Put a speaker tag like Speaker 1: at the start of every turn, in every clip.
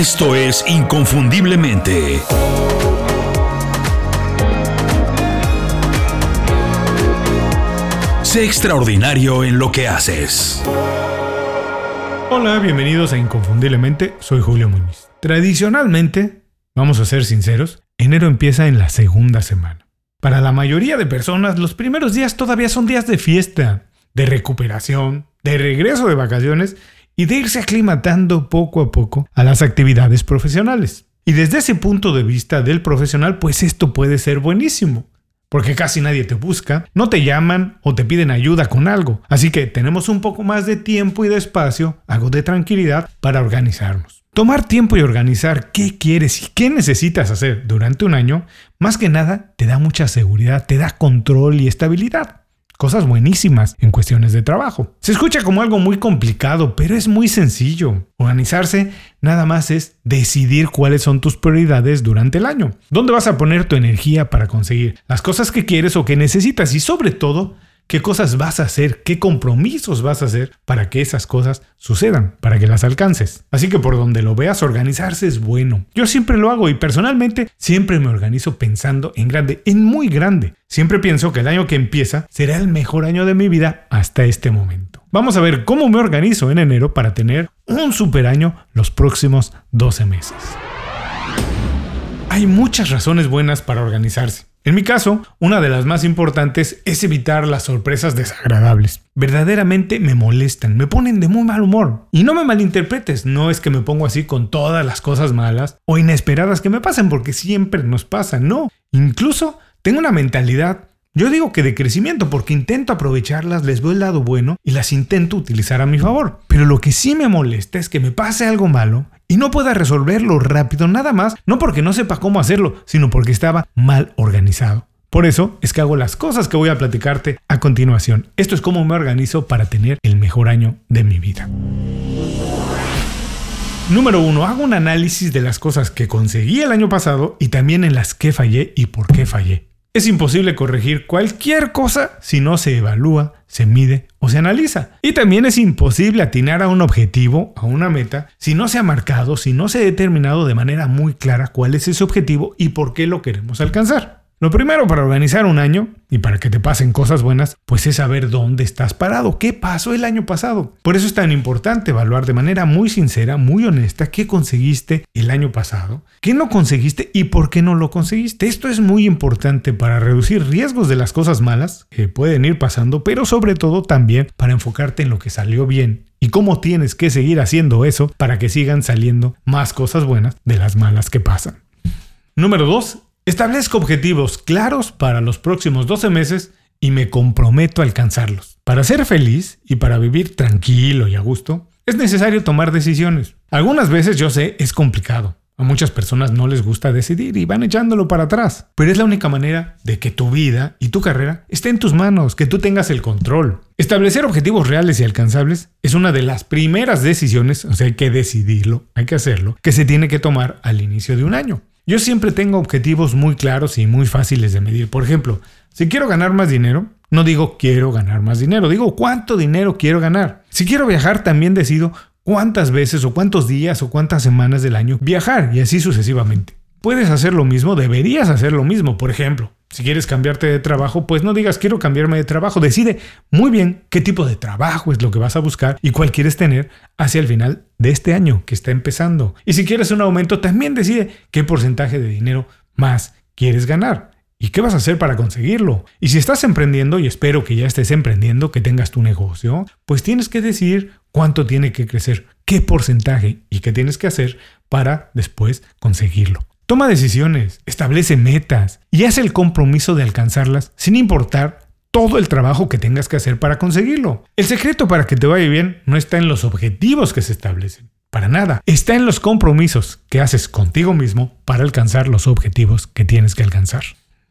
Speaker 1: Esto es Inconfundiblemente. Sé extraordinario en lo que haces.
Speaker 2: Hola, bienvenidos a Inconfundiblemente, soy Julio Muñiz. Tradicionalmente, vamos a ser sinceros, enero empieza en la segunda semana. Para la mayoría de personas, los primeros días todavía son días de fiesta, de recuperación, de regreso de vacaciones y de irse aclimatando poco a poco a las actividades profesionales. Y desde ese punto de vista del profesional, pues esto puede ser buenísimo porque casi nadie te busca, no te llaman o te piden ayuda con algo. Así que tenemos un poco más de tiempo y de espacio, algo de tranquilidad para organizarnos. Tomar tiempo y organizar qué quieres y qué necesitas hacer durante un año, más que nada te da mucha seguridad, te da control y estabilidad cosas buenísimas en cuestiones de trabajo. Se escucha como algo muy complicado, pero es muy sencillo. Organizarse nada más es decidir cuáles son tus prioridades durante el año. ¿Dónde vas a poner tu energía para conseguir las cosas que quieres o que necesitas? Y sobre todo, qué cosas vas a hacer, qué compromisos vas a hacer para que esas cosas sucedan, para que las alcances. Así que por donde lo veas, organizarse es bueno. Yo siempre lo hago y personalmente siempre me organizo pensando en grande, en muy grande. Siempre pienso que el año que empieza será el mejor año de mi vida hasta este momento. Vamos a ver cómo me organizo en enero para tener un super año los próximos 12 meses. Hay muchas razones buenas para organizarse. En mi caso, una de las más importantes es evitar las sorpresas desagradables. Verdaderamente me molestan, me ponen de muy mal humor. Y no me malinterpretes, no es que me pongo así con todas las cosas malas o inesperadas que me pasan, porque siempre nos pasan, no. Incluso tengo una mentalidad yo digo que de crecimiento porque intento aprovecharlas, les veo el lado bueno y las intento utilizar a mi favor. Pero lo que sí me molesta es que me pase algo malo y no pueda resolverlo rápido nada más, no porque no sepa cómo hacerlo, sino porque estaba mal organizado. Por eso es que hago las cosas que voy a platicarte a continuación. Esto es cómo me organizo para tener el mejor año de mi vida. Número 1. Hago un análisis de las cosas que conseguí el año pasado y también en las que fallé y por qué fallé. Es imposible corregir cualquier cosa si no se evalúa, se mide o se analiza. Y también es imposible atinar a un objetivo, a una meta, si no se ha marcado, si no se ha determinado de manera muy clara cuál es ese objetivo y por qué lo queremos alcanzar. Lo primero para organizar un año y para que te pasen cosas buenas, pues es saber dónde estás parado, qué pasó el año pasado. Por eso es tan importante evaluar de manera muy sincera, muy honesta, qué conseguiste el año pasado, qué no conseguiste y por qué no lo conseguiste. Esto es muy importante para reducir riesgos de las cosas malas que pueden ir pasando, pero sobre todo también para enfocarte en lo que salió bien y cómo tienes que seguir haciendo eso para que sigan saliendo más cosas buenas de las malas que pasan. Número 2 Establezco objetivos claros para los próximos 12 meses y me comprometo a alcanzarlos. Para ser feliz y para vivir tranquilo y a gusto, es necesario tomar decisiones. Algunas veces yo sé es complicado. A muchas personas no les gusta decidir y van echándolo para atrás. Pero es la única manera de que tu vida y tu carrera esté en tus manos, que tú tengas el control. Establecer objetivos reales y alcanzables es una de las primeras decisiones, o sea, hay que decidirlo, hay que hacerlo, que se tiene que tomar al inicio de un año. Yo siempre tengo objetivos muy claros y muy fáciles de medir. Por ejemplo, si quiero ganar más dinero, no digo quiero ganar más dinero, digo cuánto dinero quiero ganar. Si quiero viajar, también decido cuántas veces o cuántos días o cuántas semanas del año viajar y así sucesivamente. Puedes hacer lo mismo, deberías hacer lo mismo. Por ejemplo, si quieres cambiarte de trabajo, pues no digas quiero cambiarme de trabajo. Decide muy bien qué tipo de trabajo es lo que vas a buscar y cuál quieres tener hacia el final de este año que está empezando. Y si quieres un aumento, también decide qué porcentaje de dinero más quieres ganar. ¿Y qué vas a hacer para conseguirlo? Y si estás emprendiendo, y espero que ya estés emprendiendo, que tengas tu negocio, pues tienes que decidir cuánto tiene que crecer, qué porcentaje y qué tienes que hacer para después conseguirlo. Toma decisiones, establece metas y haz el compromiso de alcanzarlas sin importar todo el trabajo que tengas que hacer para conseguirlo. El secreto para que te vaya bien no está en los objetivos que se establecen. Para nada. Está en los compromisos que haces contigo mismo para alcanzar los objetivos que tienes que alcanzar.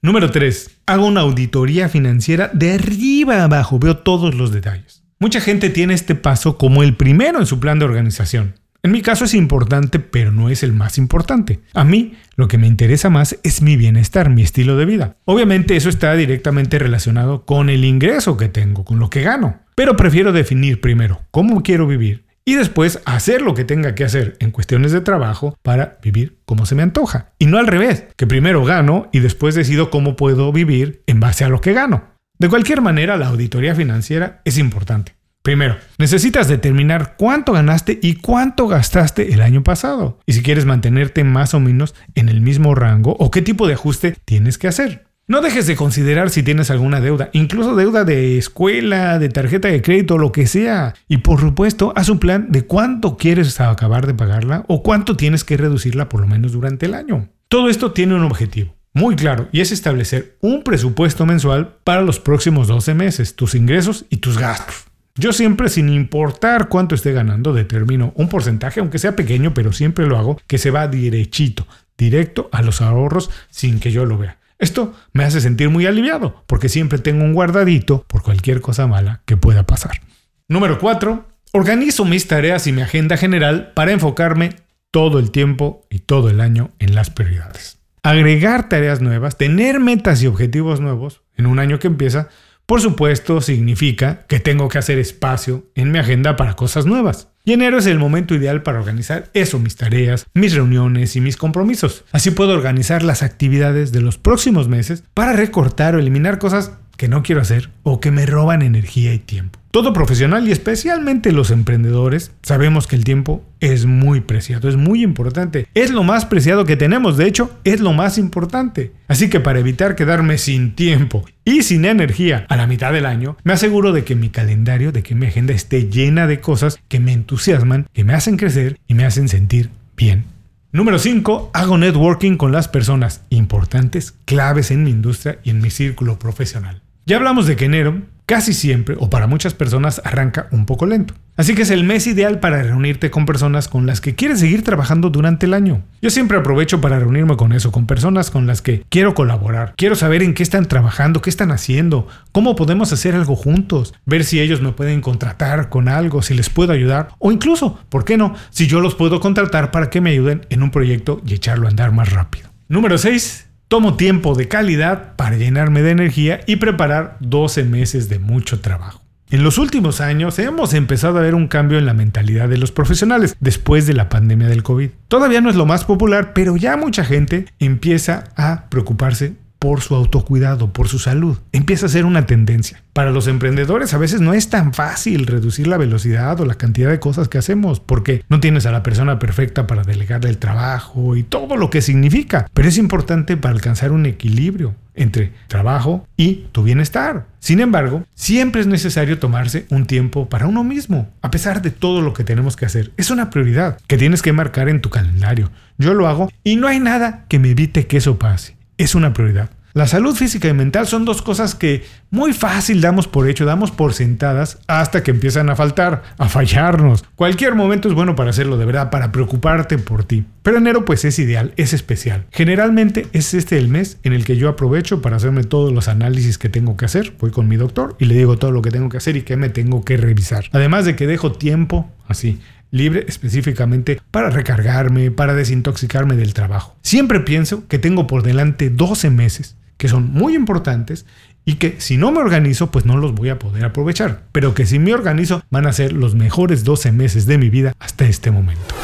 Speaker 2: Número 3. Hago una auditoría financiera de arriba a abajo. Veo todos los detalles. Mucha gente tiene este paso como el primero en su plan de organización. En mi caso es importante, pero no es el más importante. A mí lo que me interesa más es mi bienestar, mi estilo de vida. Obviamente eso está directamente relacionado con el ingreso que tengo, con lo que gano. Pero prefiero definir primero cómo quiero vivir y después hacer lo que tenga que hacer en cuestiones de trabajo para vivir como se me antoja. Y no al revés, que primero gano y después decido cómo puedo vivir en base a lo que gano. De cualquier manera, la auditoría financiera es importante. Primero, necesitas determinar cuánto ganaste y cuánto gastaste el año pasado. Y si quieres mantenerte más o menos en el mismo rango o qué tipo de ajuste tienes que hacer. No dejes de considerar si tienes alguna deuda, incluso deuda de escuela, de tarjeta de crédito, lo que sea. Y por supuesto, haz un plan de cuánto quieres acabar de pagarla o cuánto tienes que reducirla por lo menos durante el año. Todo esto tiene un objetivo muy claro y es establecer un presupuesto mensual para los próximos 12 meses, tus ingresos y tus gastos. Yo siempre, sin importar cuánto esté ganando, determino un porcentaje, aunque sea pequeño, pero siempre lo hago, que se va derechito, directo a los ahorros sin que yo lo vea. Esto me hace sentir muy aliviado, porque siempre tengo un guardadito por cualquier cosa mala que pueda pasar. Número 4. Organizo mis tareas y mi agenda general para enfocarme todo el tiempo y todo el año en las prioridades. Agregar tareas nuevas, tener metas y objetivos nuevos en un año que empieza, por supuesto, significa que tengo que hacer espacio en mi agenda para cosas nuevas. Y enero es el momento ideal para organizar eso, mis tareas, mis reuniones y mis compromisos. Así puedo organizar las actividades de los próximos meses para recortar o eliminar cosas que no quiero hacer o que me roban energía y tiempo. Todo profesional y especialmente los emprendedores sabemos que el tiempo es muy preciado, es muy importante. Es lo más preciado que tenemos, de hecho, es lo más importante. Así que para evitar quedarme sin tiempo y sin energía a la mitad del año, me aseguro de que mi calendario, de que mi agenda esté llena de cosas que me entusiasman, que me hacen crecer y me hacen sentir bien. Número 5. Hago networking con las personas importantes, claves en mi industria y en mi círculo profesional. Ya hablamos de que enero casi siempre, o para muchas personas, arranca un poco lento. Así que es el mes ideal para reunirte con personas con las que quieres seguir trabajando durante el año. Yo siempre aprovecho para reunirme con eso, con personas con las que quiero colaborar. Quiero saber en qué están trabajando, qué están haciendo, cómo podemos hacer algo juntos, ver si ellos me pueden contratar con algo, si les puedo ayudar, o incluso, ¿por qué no?, si yo los puedo contratar para que me ayuden en un proyecto y echarlo a andar más rápido. Número 6 Tomo tiempo de calidad para llenarme de energía y preparar 12 meses de mucho trabajo. En los últimos años hemos empezado a ver un cambio en la mentalidad de los profesionales después de la pandemia del COVID. Todavía no es lo más popular, pero ya mucha gente empieza a preocuparse por su autocuidado, por su salud. Empieza a ser una tendencia. Para los emprendedores a veces no es tan fácil reducir la velocidad o la cantidad de cosas que hacemos porque no tienes a la persona perfecta para delegarle el trabajo y todo lo que significa. Pero es importante para alcanzar un equilibrio entre trabajo y tu bienestar. Sin embargo, siempre es necesario tomarse un tiempo para uno mismo, a pesar de todo lo que tenemos que hacer. Es una prioridad que tienes que marcar en tu calendario. Yo lo hago y no hay nada que me evite que eso pase es una prioridad. La salud física y mental son dos cosas que muy fácil damos por hecho, damos por sentadas hasta que empiezan a faltar, a fallarnos. Cualquier momento es bueno para hacerlo de verdad, para preocuparte por ti. Pero enero pues es ideal, es especial. Generalmente es este el mes en el que yo aprovecho para hacerme todos los análisis que tengo que hacer. Voy con mi doctor y le digo todo lo que tengo que hacer y que me tengo que revisar. Además de que dejo tiempo así libre específicamente para recargarme, para desintoxicarme del trabajo. Siempre pienso que tengo por delante 12 meses que son muy importantes y que si no me organizo pues no los voy a poder aprovechar, pero que si me organizo van a ser los mejores 12 meses de mi vida hasta este momento.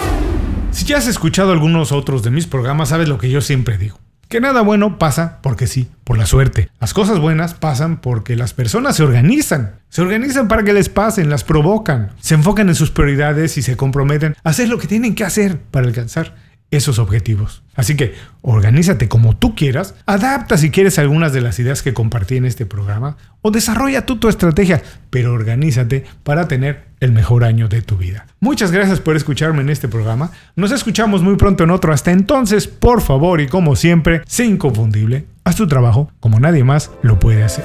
Speaker 2: Si ya has escuchado algunos otros de mis programas sabes lo que yo siempre digo. Que nada bueno pasa porque sí, por la suerte. Las cosas buenas pasan porque las personas se organizan. Se organizan para que les pasen, las provocan, se enfocan en sus prioridades y se comprometen a hacer lo que tienen que hacer para alcanzar esos objetivos. Así que organízate como tú quieras, adapta si quieres algunas de las ideas que compartí en este programa o desarrolla tú tu estrategia, pero organízate para tener el mejor año de tu vida. Muchas gracias por escucharme en este programa. Nos escuchamos muy pronto en otro. Hasta entonces, por favor y como siempre, sé inconfundible. Haz tu trabajo como nadie más lo puede hacer.